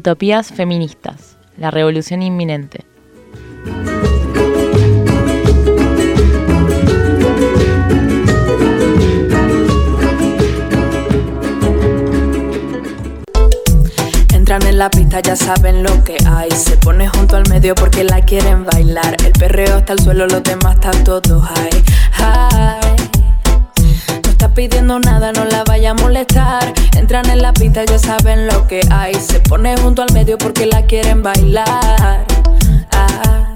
Utopías Feministas, la revolución inminente. Entran en la pista, ya saben lo que hay. Se pone junto al medio porque la quieren bailar. El perreo hasta el suelo, los demás están todos high. high. Está pidiendo nada, no la vaya a molestar. Entran en la pista, ya saben lo que hay. Se pone junto al medio porque la quieren bailar. Ah.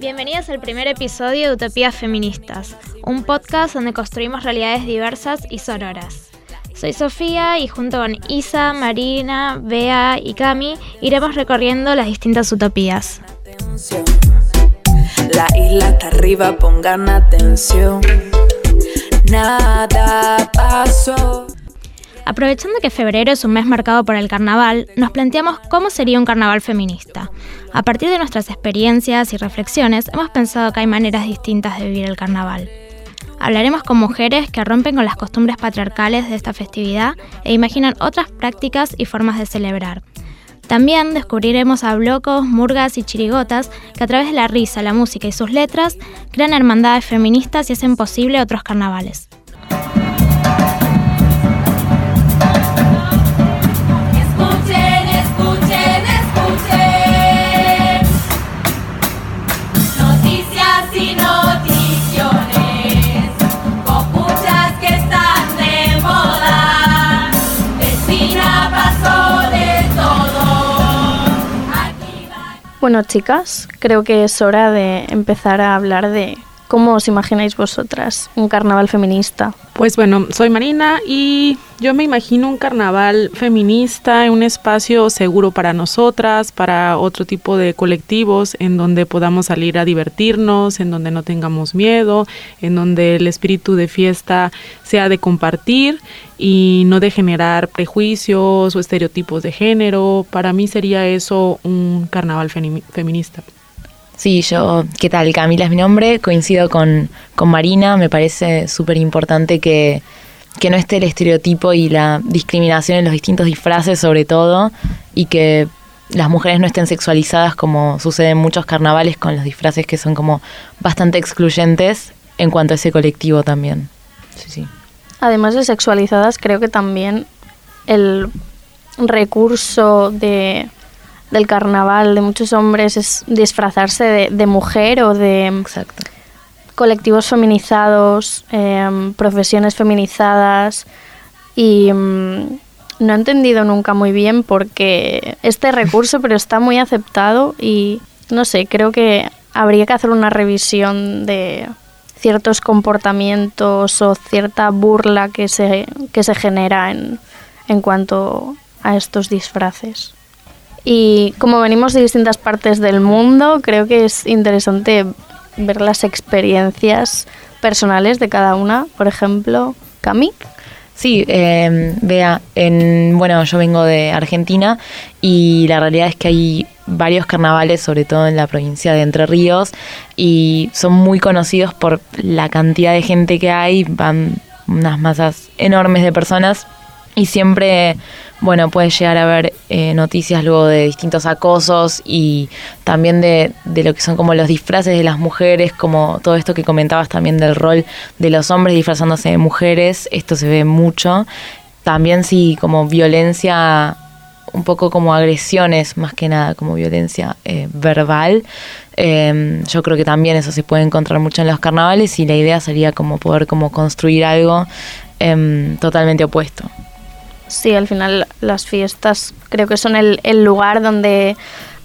Bienvenidos al primer episodio de Utopías Feministas, un podcast donde construimos realidades diversas y sonoras. Soy Sofía y junto con Isa, Marina, Bea y Cami iremos recorriendo las distintas utopías. La isla está arriba, pongan atención. Nada pasó. Aprovechando que febrero es un mes marcado por el carnaval, nos planteamos cómo sería un carnaval feminista. A partir de nuestras experiencias y reflexiones, hemos pensado que hay maneras distintas de vivir el carnaval. Hablaremos con mujeres que rompen con las costumbres patriarcales de esta festividad e imaginan otras prácticas y formas de celebrar. También descubriremos a blocos, murgas y chirigotas que a través de la risa, la música y sus letras crean hermandades feministas y hacen posible otros carnavales. Bueno, chicas, creo que es hora de empezar a hablar de cómo os imagináis vosotras un carnaval feminista. Pues bueno, soy Marina y yo me imagino un carnaval feminista, un espacio seguro para nosotras, para otro tipo de colectivos, en donde podamos salir a divertirnos, en donde no tengamos miedo, en donde el espíritu de fiesta sea de compartir y no de generar prejuicios o estereotipos de género. Para mí sería eso un carnaval femi- feminista. Sí, yo, ¿qué tal? Camila es mi nombre, coincido con, con Marina, me parece súper importante que, que no esté el estereotipo y la discriminación en los distintos disfraces sobre todo y que las mujeres no estén sexualizadas como sucede en muchos carnavales con los disfraces que son como bastante excluyentes en cuanto a ese colectivo también. Sí, sí. Además de sexualizadas, creo que también el recurso de, del carnaval de muchos hombres es disfrazarse de, de mujer o de Exacto. colectivos feminizados, em, profesiones feminizadas y mm, no he entendido nunca muy bien por qué este recurso, pero está muy aceptado y no sé, creo que habría que hacer una revisión de ciertos comportamientos o cierta burla que se, que se genera en, en cuanto a estos disfraces. Y como venimos de distintas partes del mundo, creo que es interesante ver las experiencias personales de cada una. Por ejemplo, Cami. Sí, eh, vea, en, bueno, yo vengo de Argentina y la realidad es que hay varios carnavales, sobre todo en la provincia de Entre Ríos, y son muy conocidos por la cantidad de gente que hay, van unas masas enormes de personas y siempre, bueno, puedes llegar a ver eh, noticias luego de distintos acosos y también de, de lo que son como los disfraces de las mujeres, como todo esto que comentabas también del rol de los hombres disfrazándose de mujeres, esto se ve mucho. También sí, como violencia, un poco como agresiones, más que nada como violencia eh, verbal. Eh, yo creo que también eso se puede encontrar mucho en los carnavales y la idea sería como poder como construir algo em, totalmente opuesto. Sí, al final las fiestas creo que son el, el lugar donde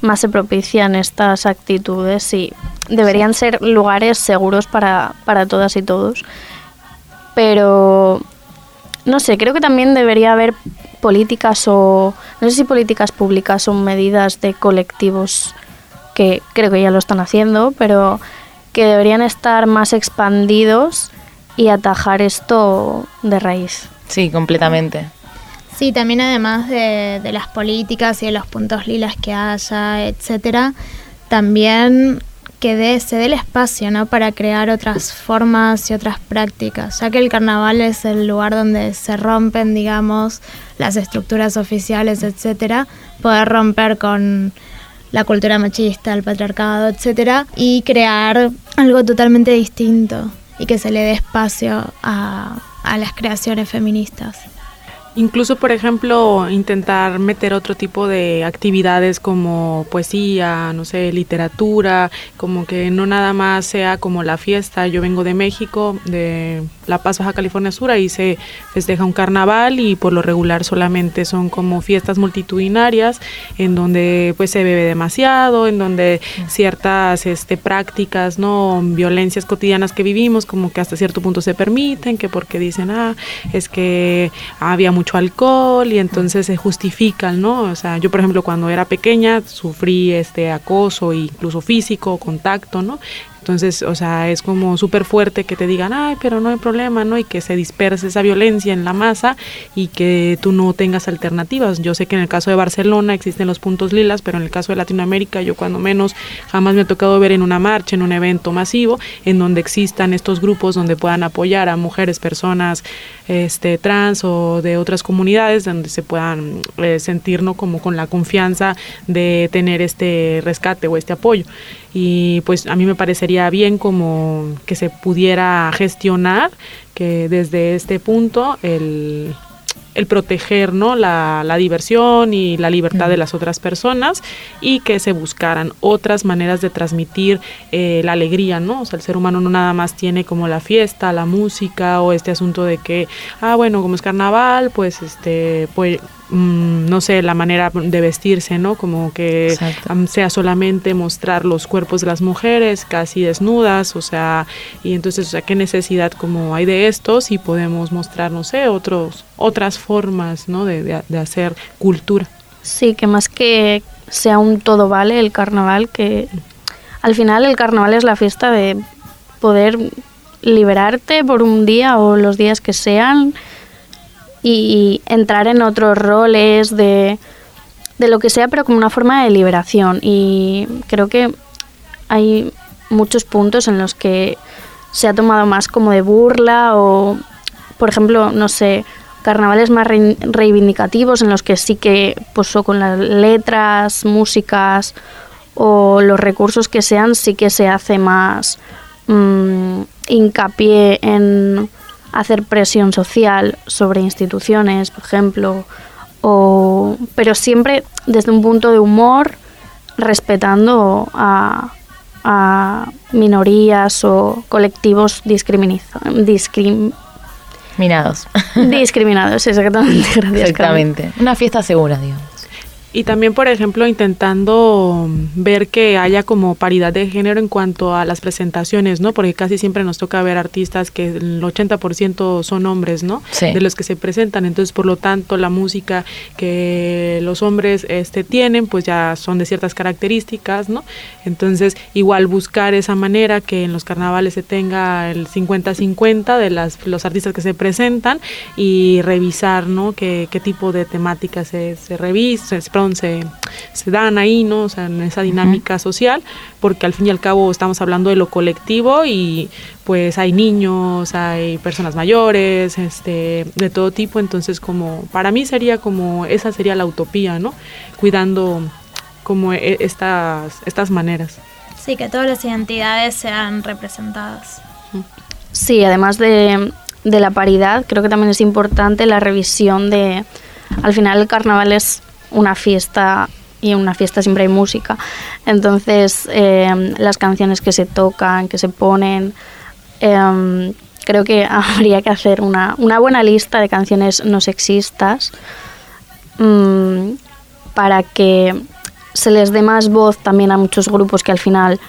más se propician estas actitudes y deberían ser lugares seguros para, para todas y todos. Pero, no sé, creo que también debería haber políticas o, no sé si políticas públicas o medidas de colectivos que creo que ya lo están haciendo, pero que deberían estar más expandidos y atajar esto de raíz. Sí, completamente. Sí, también además de, las políticas y de los puntos lilas que haya, etcétera, también que se dé el espacio ¿no? para crear otras formas y otras prácticas, ya que el carnaval es el lugar donde se rompen, digamos, las estructuras oficiales, etcétera, poder romper con la cultura machista, el patriarcado, etcétera, y crear algo totalmente distinto y que se le dé espacio a las creaciones feministas. Incluso, por ejemplo, intentar meter otro tipo de actividades como poesía, no sé, literatura, como que no nada más sea como la fiesta. Yo vengo de México, de La Paz, Baja California Sur, ahí se festeja un carnaval y por lo regular solamente son como fiestas multitudinarias en donde pues se bebe demasiado, en donde ciertas este, prácticas, no violencias cotidianas que vivimos, como que hasta cierto punto se permiten, que porque dicen, ah, es que había mucho alcohol y entonces se justifican, ¿no? O sea, yo por ejemplo cuando era pequeña sufrí este acoso incluso físico, contacto, ¿no? Entonces, o sea, es como súper fuerte que te digan, ay, pero no hay problema, ¿no? Y que se disperse esa violencia en la masa y que tú no tengas alternativas. Yo sé que en el caso de Barcelona existen los puntos lilas, pero en el caso de Latinoamérica yo cuando menos jamás me ha tocado ver en una marcha, en un evento masivo, en donde existan estos grupos donde puedan apoyar a mujeres, personas este, trans o de otras comunidades, donde se puedan eh, sentir, ¿no? Como con la confianza de tener este rescate o este apoyo y pues a mí me parecería bien como que se pudiera gestionar que desde este punto el, el proteger ¿no? la, la diversión y la libertad de las otras personas y que se buscaran otras maneras de transmitir eh, la alegría, ¿no? O sea, el ser humano no nada más tiene como la fiesta, la música o este asunto de que, ah, bueno, como es carnaval, pues este, pues mm, no sé, la manera de vestirse, ¿no? Como que sea solamente mostrar los cuerpos de las mujeres casi desnudas, o sea, y entonces, o sea, qué necesidad como hay de estos y podemos mostrar, no sé, otros, otras formas, ¿no? De, de- de hacer cultura. Sí, que más que sea un todo vale el carnaval, que al final el carnaval es la fiesta de poder liberarte por un día o los días que sean y entrar en otros roles de, de lo que sea, pero como una forma de liberación. Y creo que hay muchos puntos en los que se ha tomado más como de burla o, por ejemplo, no sé, carnavales más rei- reivindicativos en los que sí que, pues o con las letras, músicas o los recursos que sean, sí que se hace más mm, hincapié en hacer presión social sobre instituciones, por ejemplo, o, pero siempre desde un punto de humor, respetando a, a minorías o colectivos discriminiza- discrim- Minados. discriminados. Exactamente, gracias. Carmen. Exactamente. Una fiesta segura, digamos. Y también, por ejemplo, intentando ver que haya como paridad de género en cuanto a las presentaciones, ¿no? Porque casi siempre nos toca ver artistas que el 80% son hombres, ¿no? Sí. De los que se presentan. Entonces, por lo tanto, la música que los hombres este, tienen, pues ya son de ciertas características, ¿no? Entonces, igual buscar esa manera que en los carnavales se tenga el 50-50 de las, los artistas que se presentan y revisar, ¿no? Qué, qué tipo de temáticas se, se revisa, se, se dan ahí, ¿no? O sea, en esa dinámica social, porque al fin y al cabo estamos hablando de lo colectivo y pues hay niños, hay personas mayores, este, de todo tipo, entonces como para mí sería como esa sería la utopía, ¿no? Cuidando como e- estas estas maneras. Sí, que todas las identidades sean representadas. Sí, además de, de la paridad, creo que también es importante la revisión de... Al final el carnaval es una fiesta y en una fiesta siempre hay música. Entonces, eh, las canciones que se tocan, que se ponen, em, creo que habría que hacer una, una buena lista de canciones no sexistas mm, para que se les dé más voz también a muchos grupos que al final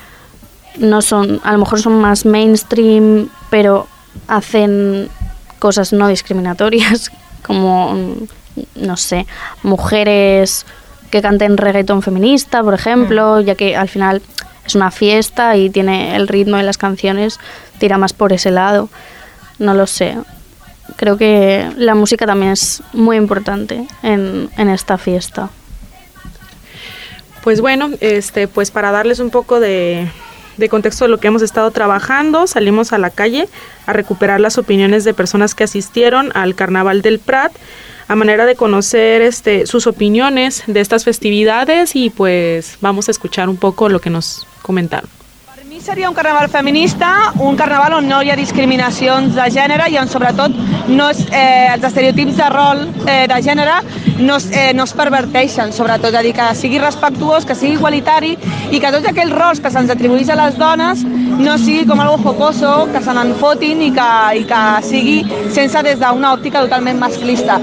no son, a lo mejor son más mainstream, pero hacen cosas no discriminatorias, como, mm, no sé, mujeres que canten reggaetón feminista, por ejemplo, ya que al final es una fiesta y tiene el ritmo de las canciones, tira más por ese lado. No lo sé. Creo que la música también es muy importante en, en esta fiesta. Pues bueno, este, pues para darles un poco de, de contexto de lo que hemos estado trabajando, salimos a la calle a recuperar las opiniones de personas que asistieron al Carnaval del Prat a manera de conocer este, sus opiniones de estas festividades y pues vamos a escuchar un poco lo que nos comentaron. Per mi seria un carnaval feminista, un carnaval on no hi ha discriminacions de gènere i on sobretot no es, eh, els estereotips de rol eh, de gènere no es, eh, no es perverteixen, sobretot, és a dir, que sigui respectuós, que sigui igualitari i que tots aquells rols que se'ns atribueix a les dones no sigui com algo jocoso, que se n'en fotin i que, i que sigui sense des d'una òptica totalment masclista.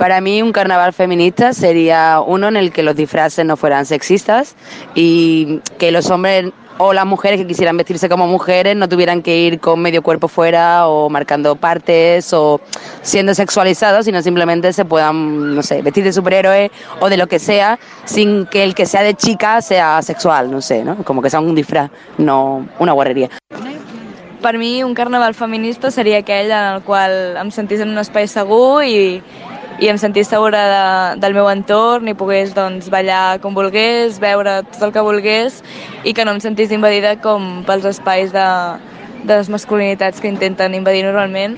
Para mí un carnaval feminista sería uno en el que los disfraces no fueran sexistas y que los hombres o las mujeres que quisieran vestirse como mujeres no tuvieran que ir con medio cuerpo fuera o marcando partes o siendo sexualizados, sino simplemente se puedan, no sé, vestir de superhéroe o de lo que sea, sin que el que sea de chica sea sexual, no sé, ¿no? Como que sea un disfraz, no una guarrería. Per mi, un carnaval feminista seria aquell en el qual em sentís en un espai segur i, i em sentís segura de, del meu entorn i pogués doncs, ballar com volgués, veure tot el que volgués i que no em sentís invadida com pels espais de, de les masculinitats que intenten invadir normalment.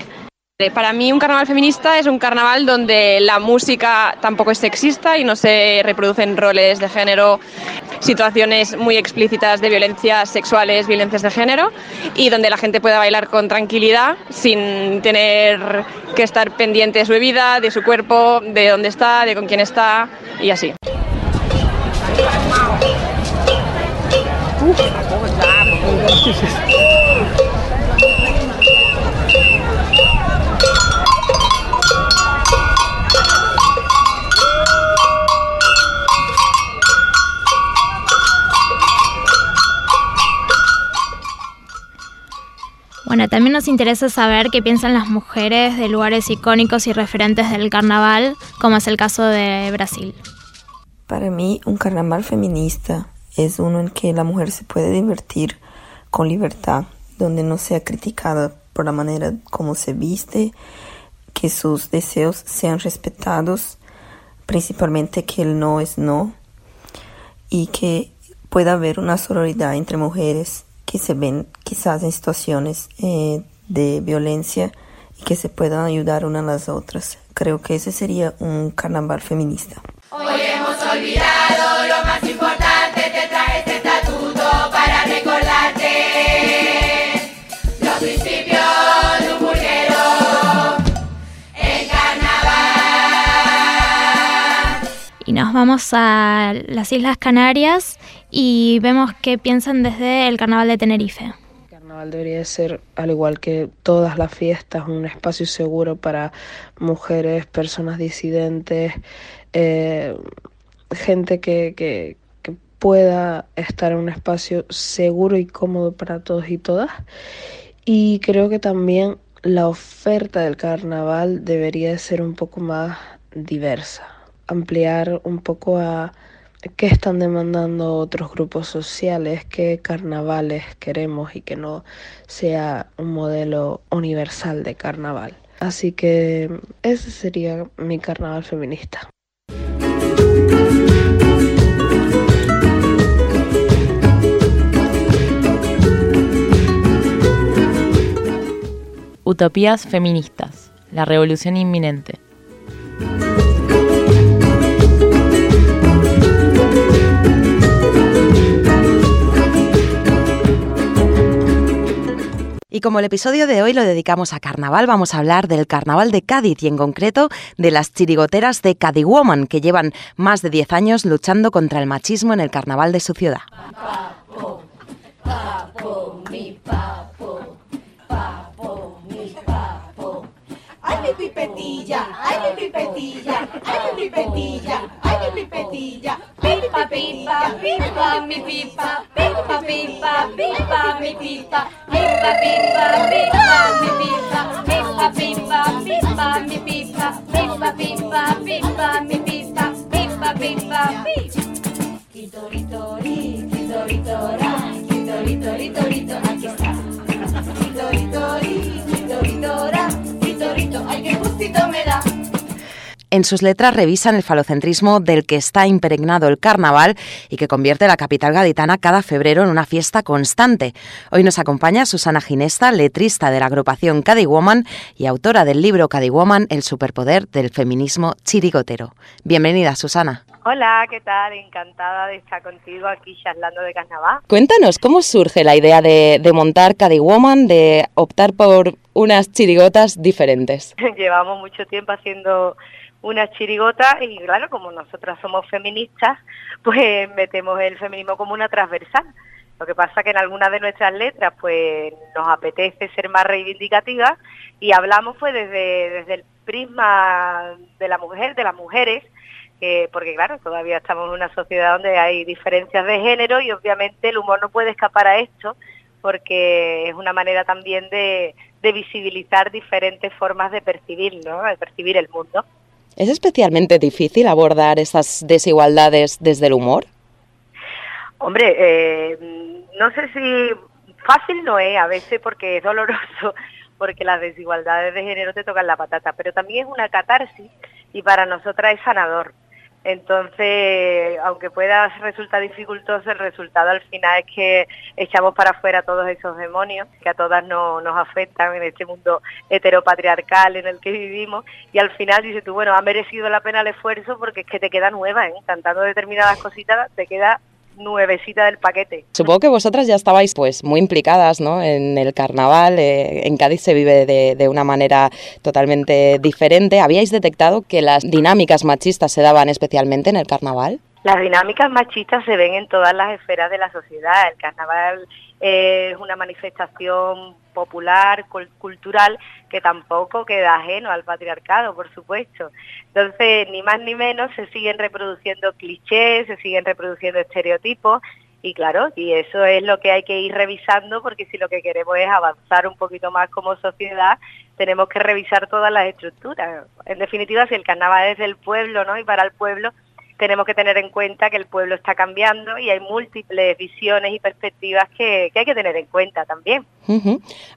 Para mí un carnaval feminista es un carnaval donde la música tampoco es sexista y no se reproducen roles de género, situaciones muy explícitas de violencias sexuales, violencias de género y donde la gente pueda bailar con tranquilidad sin tener que estar pendiente de su bebida, de su cuerpo, de dónde está, de con quién está y así. Bueno, también nos interesa saber qué piensan las mujeres de lugares icónicos y referentes del carnaval, como es el caso de Brasil. Para mí, un carnaval feminista es uno en que la mujer se puede divertir con libertad, donde no sea criticada por la manera como se viste, que sus deseos sean respetados, principalmente que el no es no, y que pueda haber una sororidad entre mujeres que se ven quizás en situaciones eh, de violencia y que se puedan ayudar unas a las otras. Creo que ese sería un carnaval feminista. Hoy hemos olvidado lo más vamos a las Islas Canarias y vemos qué piensan desde el Carnaval de Tenerife. El carnaval debería ser, al igual que todas las fiestas, un espacio seguro para mujeres, personas disidentes, eh, gente que, que, pueda estar en un espacio seguro y cómodo para todos y todas. Y creo que también la oferta del carnaval debería de ser un poco más diversa, ampliar un poco a qué están demandando otros grupos sociales, qué carnavales queremos y que no sea un modelo universal de carnaval. Así que ese sería mi carnaval feminista. Utopías feministas. La revolución inminente. Y como el episodio de hoy lo dedicamos a carnaval, vamos a hablar del carnaval de Cádiz y en concreto de las chirigoteras de Cádiz Woman, que llevan más de 10 años luchando contra el machismo en el carnaval de su ciudad. Ay, mi pipetilla, ay, mi pipetilla, ay, mi pipetilla, ay, mi pipetilla. Pipa, pipa, pipa, mi pipa, pipa, pipa, pipa, mi pipa. Pipa, pipa, pipa, mi pipa, pipa, pipa, pipa, mi pipa. Pipa, pipa, pipa, mi pipa, pipa, pipa, pipa. Quitoritori, quitoritora, quitoritoritorito, aquí está. Quitoritori, quitoritora, ay, qué gustito me da. En sus letras revisan el falocentrismo del que está impregnado el carnaval y que convierte la capital gaditana cada febrero en una fiesta constante. Hoy nos acompaña Susana Ginesta, letrista de la agrupación Cadi Woman y autora del libro Cadi Woman, El superpoder del feminismo chirigotero. Bienvenida, Susana. Hola, ¿qué tal? Encantada de estar contigo aquí charlando de carnaval. Cuéntanos, ¿cómo surge la idea de, de montar Cadi Woman, de optar por unas chirigotas diferentes? Llevamos mucho tiempo haciendo unas chirigotas y claro, como nosotras somos feministas, pues metemos el feminismo como una transversal. Lo que pasa que en algunas de nuestras letras pues nos apetece ser más reivindicativas y hablamos pues desde, desde el prisma de la mujer, de las mujeres, porque claro, todavía estamos en una sociedad donde hay diferencias de género y obviamente el humor no puede escapar a esto porque es una manera también de, visibilizar diferentes formas de percibir, ¿no? de percibir el mundo. ¿Es especialmente difícil abordar esas desigualdades desde el humor? Hombre, eh, no sé si fácil no es a veces porque es doloroso, porque las desigualdades de género te tocan la patata, pero también es una catarsis y para nosotras es sanador. Entonces, aunque pueda resultar dificultoso, el resultado al final es que echamos para afuera todos esos demonios que a todas nos afectan en este mundo heteropatriarcal en el que vivimos y al final dices tú, bueno, ha merecido la pena el esfuerzo porque es que te queda nueva, ¿eh? cantando determinadas cositas, te queda nuevecita del paquete. Supongo que vosotras ya estabais pues muy implicadas ¿no? en el carnaval, eh, en Cádiz se vive de, de, una manera totalmente diferente. ¿Habíais detectado que las dinámicas machistas se daban especialmente en el carnaval? Las dinámicas machistas se ven en todas las esferas de la sociedad. El carnaval es una manifestación popular, cultural, que tampoco queda ajeno al patriarcado, por supuesto. Entonces, ni más ni menos, se siguen reproduciendo clichés, se siguen reproduciendo estereotipos, y claro, y eso es lo que hay que ir revisando, porque si lo que queremos es avanzar un poquito más como sociedad, tenemos que revisar todas las estructuras. En definitiva, si el carnaval es del pueblo, ¿no? Y para el pueblo, tenemos que tener en cuenta que el pueblo está cambiando y hay múltiples visiones y perspectivas que, hay que tener en cuenta también.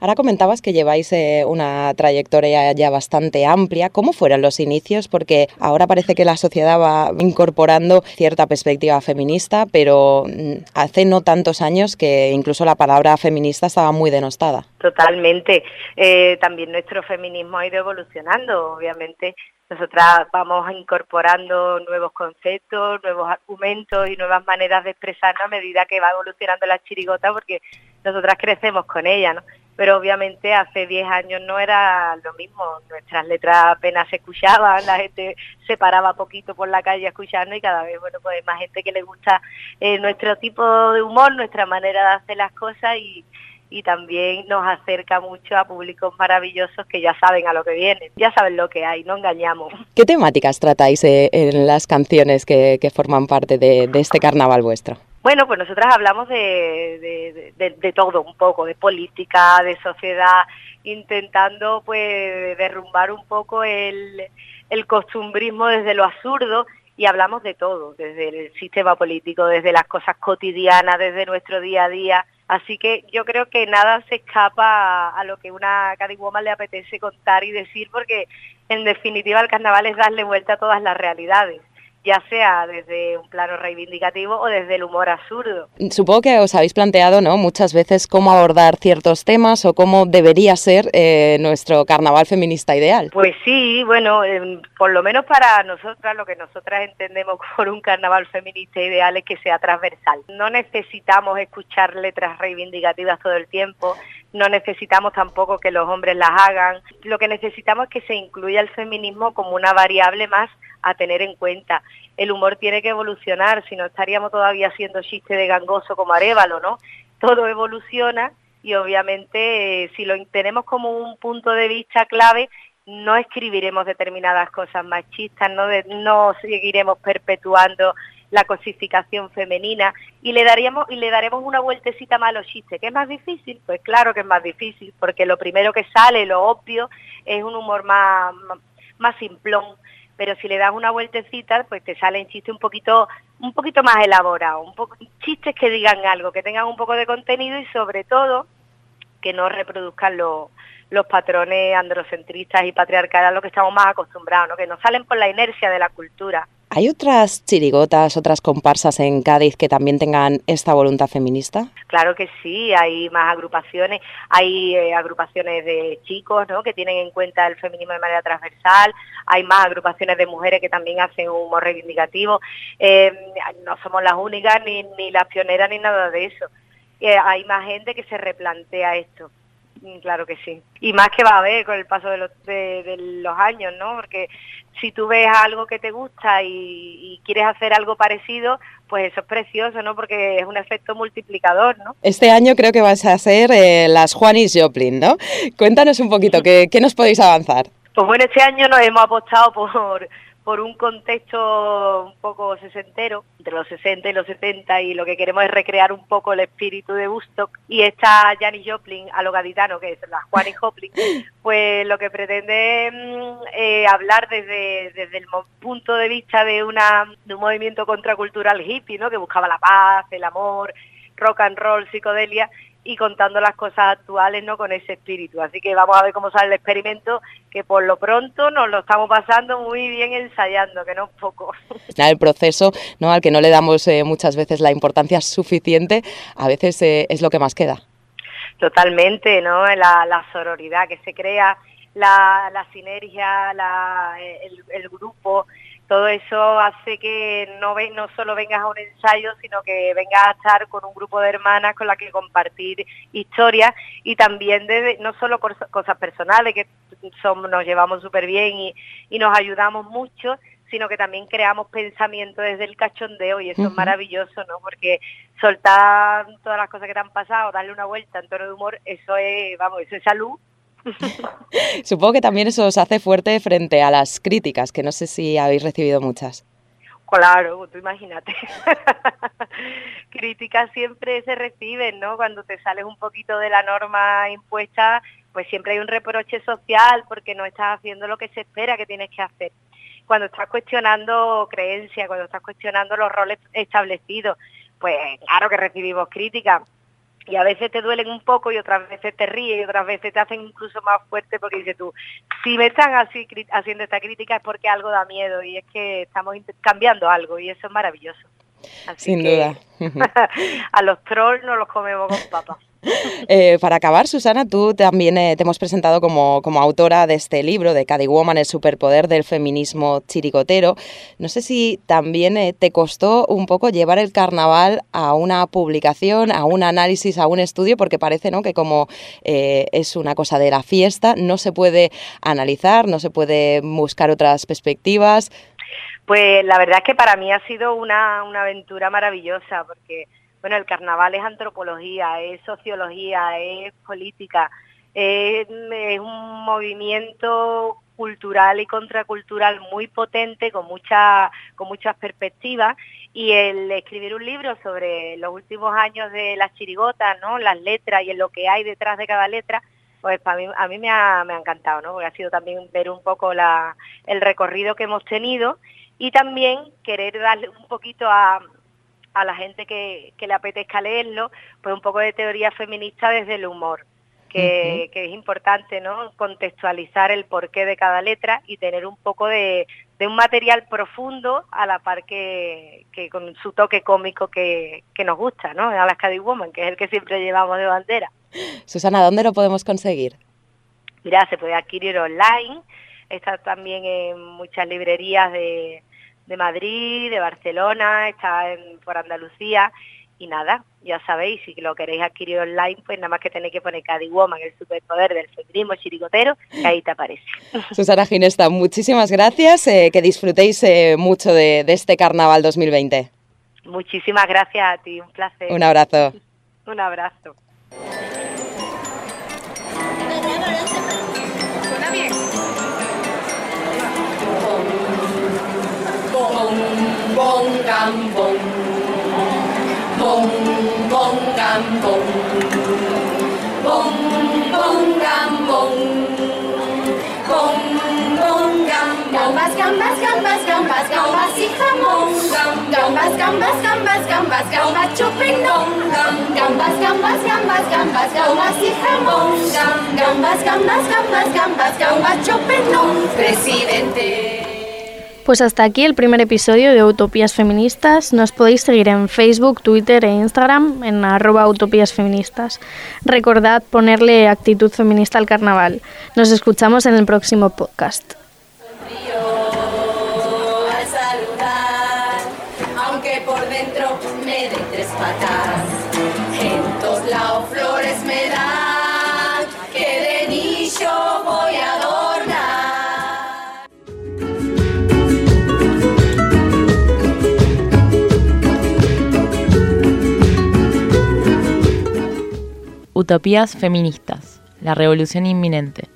Ahora comentabas que lleváis eh, una trayectoria ya bastante amplia. ¿Cómo fueron los inicios? Porque ahora parece que la sociedad va incorporando cierta perspectiva feminista, pero mm, hace no tantos años que incluso la palabra feminista estaba muy denostada. Totalmente. Eh, también nuestro feminismo ha ido evolucionando, obviamente nosotras vamos incorporando nuevos conceptos, nuevos argumentos y nuevas maneras de expresarnos a medida que va evolucionando la chirigota porque nosotras crecemos con ella, ¿no? Pero obviamente hace 10 años no era lo mismo, nuestras letras apenas se escuchaban, la gente se paraba poquito por la calle a escucharnos y cada vez, bueno, pues hay más gente que le gusta eh, nuestro tipo de humor, nuestra manera de hacer las cosas y, y también nos acerca mucho a públicos maravillosos que ya saben a lo que vienen, ya saben lo que hay, no engañamos. ¿Qué temáticas tratáis eh, en las canciones que, forman parte de, este carnaval vuestro? Bueno, pues nosotras hablamos de, de, todo un poco, de política, de sociedad, intentando pues derrumbar un poco el, el costumbrismo desde lo absurdo y hablamos de todo, desde el sistema político, desde las cosas cotidianas, desde nuestro día a día, Así que yo creo que nada se escapa a, lo que una Woman le apetece contar y decir, porque en definitiva el carnaval es darle vuelta a todas las realidades ya sea desde un plano reivindicativo o desde el humor absurdo. Supongo que os habéis planteado ¿no? muchas veces cómo abordar ciertos temas o cómo debería ser eh, nuestro carnaval feminista ideal. Pues sí, bueno, em, por lo menos para nosotras, lo que nosotras entendemos por un carnaval feminista ideal es que sea transversal. No necesitamos escuchar letras reivindicativas todo el tiempo, no necesitamos tampoco que los hombres las hagan, lo que necesitamos es que se incluya el feminismo como una variable más a tener en cuenta. El humor tiene que evolucionar, si no estaríamos todavía haciendo chiste de gangoso como Arevalo, ¿no? Todo evoluciona y obviamente eh, si lo tenemos como un punto de vista clave, no escribiremos determinadas cosas machistas, no, no seguiremos perpetuando la cosificación femenina y le daríamos y le daremos una vueltecita más a los chistes. ¿Qué es más difícil? Pues claro que es más difícil, porque lo primero que sale, lo obvio, es un humor más, más simplón pero si le das una vueltecita, pues te salen chistes un poquito, un poquito más elaborados, un poco, chistes que digan algo, que tengan un poco de contenido y sobre todo que no reproduzcan lo, los patrones androcentristas y patriarcales a los que estamos más acostumbrados, ¿no? que nos salen por la inercia de la cultura. ¿Hay otras chirigotas, otras comparsas en Cádiz que también tengan esta voluntad feminista? Claro que sí, hay más agrupaciones, hay eh, agrupaciones de chicos ¿no? que tienen en cuenta el feminismo de manera transversal, hay más agrupaciones de mujeres que también hacen humor reivindicativo. Eh, no somos las únicas, ni, ni las pioneras, ni nada de eso. Eh, hay más gente que se replantea esto. Mm, claro que sí. Y más que va a haber con el paso de los, de, los años, ¿no? Porque si tú ves algo que te gusta y, quieres hacer algo parecido, pues eso es precioso, ¿no? Porque es un efecto multiplicador, ¿no? Este año creo que vas a ser eh, las Juanis Joplin, ¿no? Cuéntanos un poquito, ¿qué, ¿qué nos podéis avanzar? Pues bueno, este año nos hemos apostado por por un contexto un poco sesentero, entre los 60 y los 70, y lo que queremos es recrear un poco el espíritu de Woodstock. Y está Janis Joplin, a lo gaditano, que es la Juanis Joplin, pues lo que pretende mm, eh, hablar desde, desde el punto de vista de, una, de un movimiento contracultural hippie, ¿no? que buscaba la paz, el amor, rock and roll, psicodelia, y contando las cosas actuales no con ese espíritu. Así que vamos a ver cómo sale el experimento, que por lo pronto nos lo estamos pasando muy bien ensayando, que no es poco. El proceso, ¿no? al que no le damos eh, muchas veces la importancia suficiente, a veces eh, es lo que más queda. Totalmente, ¿no? La, la sororidad que se crea, la, la sinergia, la, el, el grupo, todo eso hace que no, ve, no solo vengas a un ensayo, sino que vengas a estar con un grupo de hermanas con las que compartir historias y también de, no solo cosas personales, que son, nos llevamos súper bien y, y nos ayudamos mucho, sino que también creamos pensamiento desde el cachondeo y eso es maravilloso, ¿no? Porque soltar todas las cosas que te han pasado, darle una vuelta en tono de humor, eso es, vamos, eso es salud Supongo que también eso os hace fuerte frente a las críticas, que no sé si habéis recibido muchas. Claro, tú imagínate. críticas siempre se reciben, ¿no? Cuando te sales un poquito de la norma impuesta, pues siempre hay un reproche social porque no estás haciendo lo que se espera que tienes que hacer. Cuando estás cuestionando creencias, cuando estás cuestionando los roles establecidos, pues claro que recibimos críticas y a veces te duelen un poco y otras veces te ríes y otras veces te hacen incluso más fuerte porque dices tú, si me están así haciendo esta crítica es porque algo da miedo y es que estamos cambiando algo y eso es maravilloso. Sin duda. a los trolls no los comemos con papas. Eh, para acabar, Susana, tú también eh, te hemos presentado como, como, autora de este libro, de Caddy Woman, el superpoder del feminismo chirigotero. No sé si también eh, te costó un poco llevar el carnaval a una publicación, a un análisis, a un estudio, porque parece ¿no? que como es una cosa de la fiesta, no se puede analizar, no se puede buscar otras perspectivas. Pues la verdad es que para mí ha sido una, una aventura maravillosa, porque bueno, el carnaval es antropología, es sociología, es política, es, un movimiento cultural y contracultural muy potente, con, mucha, con muchas perspectivas, y el escribir un libro sobre los últimos años de las chirigotas, ¿no? las letras y en lo que hay detrás de cada letra, pues para mí, a mí me ha, me ha encantado, ¿no? porque ha sido también ver un poco la, el recorrido que hemos tenido y también querer darle un poquito a, a la gente que, le apetezca leerlo, pues un poco de teoría feminista desde el humor. Que, es importante, ¿no? Contextualizar el porqué de cada letra y tener un poco de, un material profundo a la par que, con su toque cómico que, nos gusta, ¿no? A las Caddy Woman, que es el que siempre llevamos de bandera. Susana, ¿dónde lo podemos conseguir? Mira, se puede adquirir online, está también en muchas librerías de, de Madrid, de Barcelona, está en, por Andalucía y nada, ya sabéis, si lo queréis adquirir online, pues nada más que tenéis que poner Caddy Woman, el superpoder del feminismo chirigotero, que ahí te aparece. Susana Ginesta, muchísimas gracias, eh, que disfrutéis eh, mucho de, de este Carnaval 2020. Muchísimas gracias a ti, un placer. Un abrazo. Un abrazo. Gambas gambas gambas gambas y jamón gambas gambas gambas gambas gambas chuping dong gambas gambas gambas gambas gambas y jamón gambas gambas Gambas, gambas, gambas, gambas, Chopin, presidente. Pues hasta aquí el primer episodio de Utopías Feministas. Nos podéis seguir en Facebook, Twitter e Instagram en arroba Utopías Feministas. Recordad ponerle actitud feminista al carnaval. Nos escuchamos en el próximo podcast. Utopías feministas. La revolución inminente.